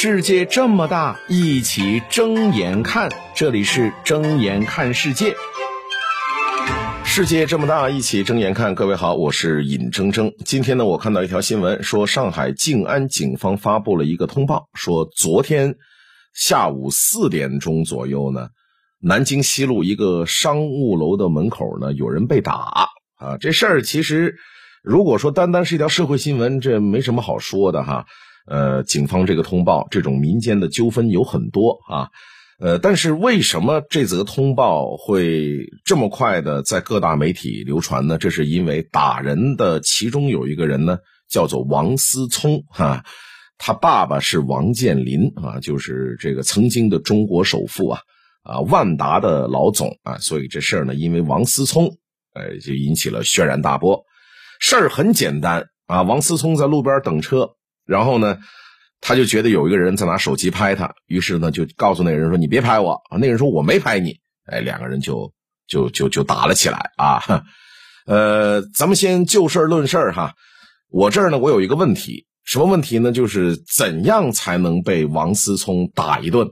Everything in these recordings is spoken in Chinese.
世界这么大，一起睁眼看。这里是睁眼看世界。世界这么大，一起睁眼看。各位好，我是尹铮铮。今天呢，我看到一条新闻，说上海静安警方发布了一个通报，说昨天下午四点钟左右呢，南京西路一个商务楼的门口呢，有人被打啊。这事儿其实，如果说单单是一条社会新闻，这没什么好说的哈。呃，警方这个通报，这种民间的纠纷有很多啊，呃，但是为什么这则通报会这么快的在各大媒体流传呢？这是因为打人的其中有一个人呢，叫做王思聪哈，他爸爸是王健林啊，就是这个曾经的中国首富啊，啊，万达的老总啊，所以这事儿呢，因为王思聪，呃，就引起了轩然大波。事儿很简单啊，王思聪在路边等车。然后呢，他就觉得有一个人在拿手机拍他，于是呢就告诉那个人说：“你别拍我。”啊，那个人说：“我没拍你。”哎，两个人就就就就打了起来啊。呃，咱们先就事论事哈。我这儿呢，我有一个问题，什么问题呢？就是怎样才能被王思聪打一顿？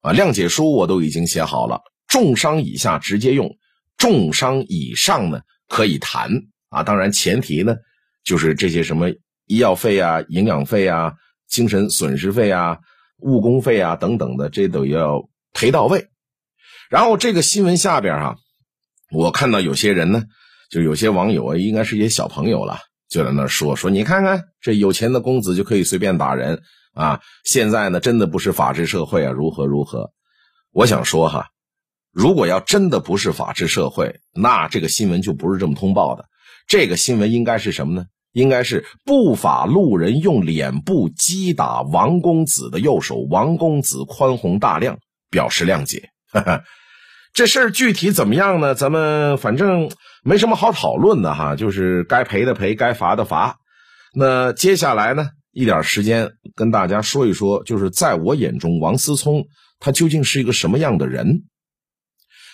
啊，谅解书我都已经写好了，重伤以下直接用，重伤以上呢可以谈啊。当然前提呢就是这些什么。医药费啊，营养费啊，精神损失费啊，误工费啊等等的，这都要赔到位。然后这个新闻下边啊，我看到有些人呢，就有些网友啊，应该是一些小朋友了，就在那说说，你看看这有钱的公子就可以随便打人啊！现在呢，真的不是法治社会啊，如何如何？我想说哈，如果要真的不是法治社会，那这个新闻就不是这么通报的。这个新闻应该是什么呢？应该是不法路人用脸部击打王公子的右手，王公子宽宏大量，表示谅解。这事儿具体怎么样呢？咱们反正没什么好讨论的哈，就是该赔的赔，该罚的罚。那接下来呢，一点时间跟大家说一说，就是在我眼中，王思聪他究竟是一个什么样的人？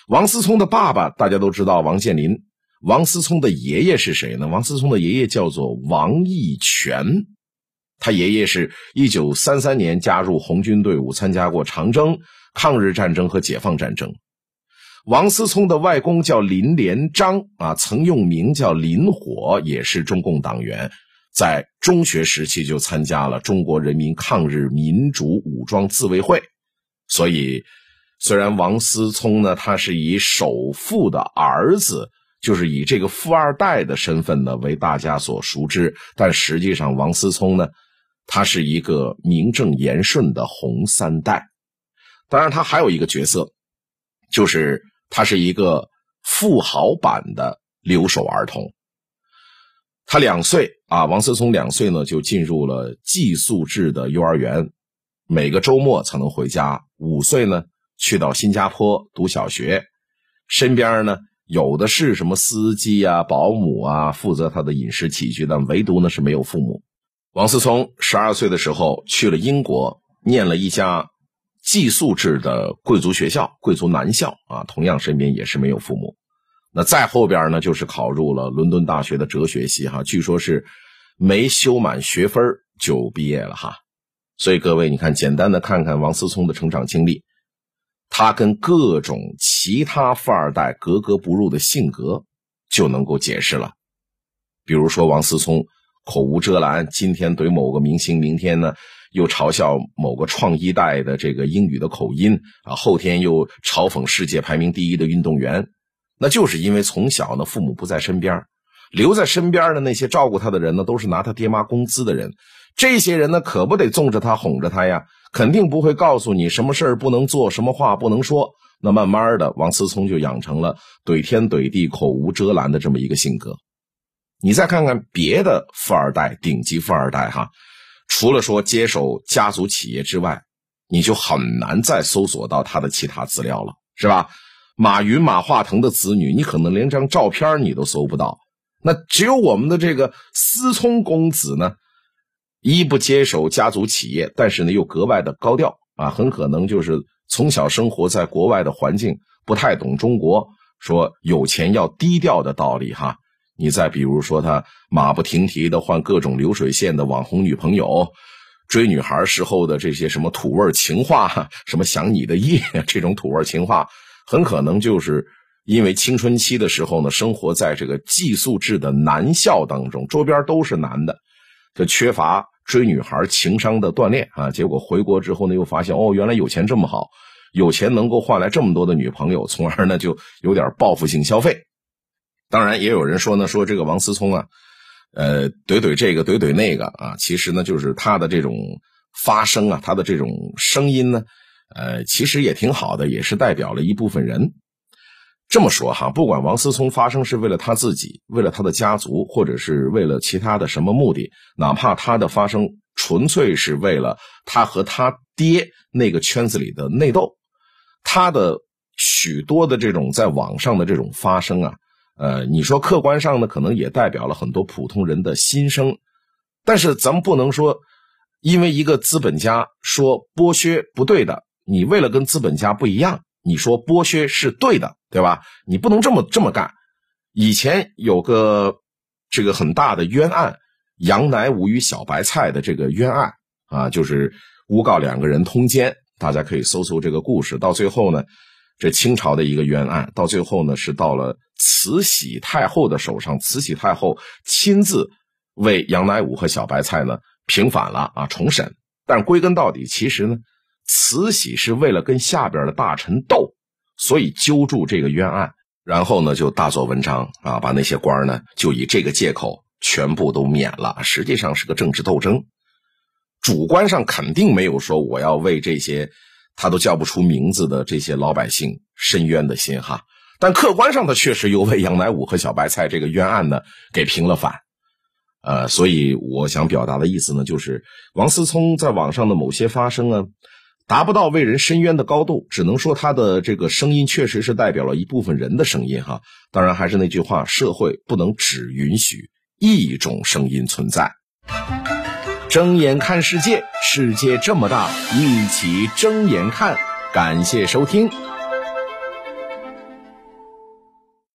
王思聪的爸爸大家都知道，王健林。王思聪的爷爷是谁呢？王思聪的爷爷叫做王义全，他爷爷是一九三三年加入红军队伍，参加过长征、抗日战争和解放战争。王思聪的外公叫林连章啊，曾用名叫林火，也是中共党员，在中学时期就参加了中国人民抗日民主武装自卫会。所以，虽然王思聪呢，他是以首富的儿子。就是以这个富二代的身份呢为大家所熟知，但实际上王思聪呢，他是一个名正言顺的红三代。当然，他还有一个角色，就是他是一个富豪版的留守儿童。他两岁啊，王思聪两岁呢就进入了寄宿制的幼儿园，每个周末才能回家。五岁呢去到新加坡读小学，身边呢。有的是什么司机啊、保姆啊，负责他的饮食起居，但唯独呢是没有父母。王思聪十二岁的时候去了英国，念了一家寄宿制的贵族学校——贵族男校啊，同样身边也是没有父母。那再后边呢，就是考入了伦敦大学的哲学系，哈，据说是没修满学分就毕业了，哈。所以各位，你看，简单的看看王思聪的成长经历。他跟各种其他富二代格格不入的性格，就能够解释了。比如说王思聪口无遮拦，今天怼某个明星，明天呢又嘲笑某个创一代的这个英语的口音啊，后天又嘲讽世界排名第一的运动员，那就是因为从小呢父母不在身边，留在身边的那些照顾他的人呢，都是拿他爹妈工资的人。这些人呢，可不得纵着他、哄着他呀，肯定不会告诉你什么事儿不能做，什么话不能说。那慢慢的，王思聪就养成了怼天怼地、口无遮拦的这么一个性格。你再看看别的富二代、顶级富二代，哈，除了说接手家族企业之外，你就很难再搜索到他的其他资料了，是吧？马云、马化腾的子女，你可能连张照片你都搜不到。那只有我们的这个思聪公子呢？一不接手家族企业，但是呢又格外的高调啊，很可能就是从小生活在国外的环境，不太懂中国，说有钱要低调的道理哈。你再比如说他马不停蹄的换各种流水线的网红女朋友，追女孩时候的这些什么土味情话，什么想你的夜这种土味情话，很可能就是因为青春期的时候呢，生活在这个寄宿制的男校当中，周边都是男的，就缺乏追女孩情商的锻炼啊。结果回国之后呢，又发现哦，原来有钱这么好，有钱能够换来这么多的女朋友，从而呢就有点报复性消费。当然，也有人说呢，说这个王思聪啊。呃，怼怼这个，怼怼那个啊，其实呢，就是他的这种发声啊，他的这种声音呢，呃，其实也挺好的，也是代表了一部分人。这么说哈，不管王思聪发声是为了他自己，为了他的家族，或者是为了其他的什么目的，哪怕他的发声纯粹是为了他和他爹那个圈子里的内斗，他的许多的这种在网上的这种发声啊。呃，你说客观上呢，可能也代表了很多普通人的心声，但是咱们不能说，因为一个资本家说剥削不对的，你为了跟资本家不一样，你说剥削是对的，对吧？你不能这么这么干。以前有个这个很大的冤案，杨乃武与小白菜的这个冤案啊，就是诬告两个人通奸，大家可以搜搜这个故事。到最后呢，这清朝的一个冤案，到最后呢是到了。慈禧太后的手上，慈禧太后亲自为杨乃武和小白菜呢平反了啊，重审。但归根到底，其实呢，慈禧是为了跟下边的大臣斗，所以揪住这个冤案，然后呢就大做文章啊，把那些官呢就以这个借口全部都免了。实际上是个政治斗争，主观上肯定没有说我要为这些他都叫不出名字的这些老百姓伸冤的心哈。但客观上，他确实又为杨乃武和小白菜这个冤案呢给平了反，呃，所以我想表达的意思呢，就是王思聪在网上的某些发声啊，达不到为人伸冤的高度，只能说他的这个声音确实是代表了一部分人的声音哈。当然，还是那句话，社会不能只允许一种声音存在。睁眼看世界，世界这么大，一起睁眼看。感谢收听。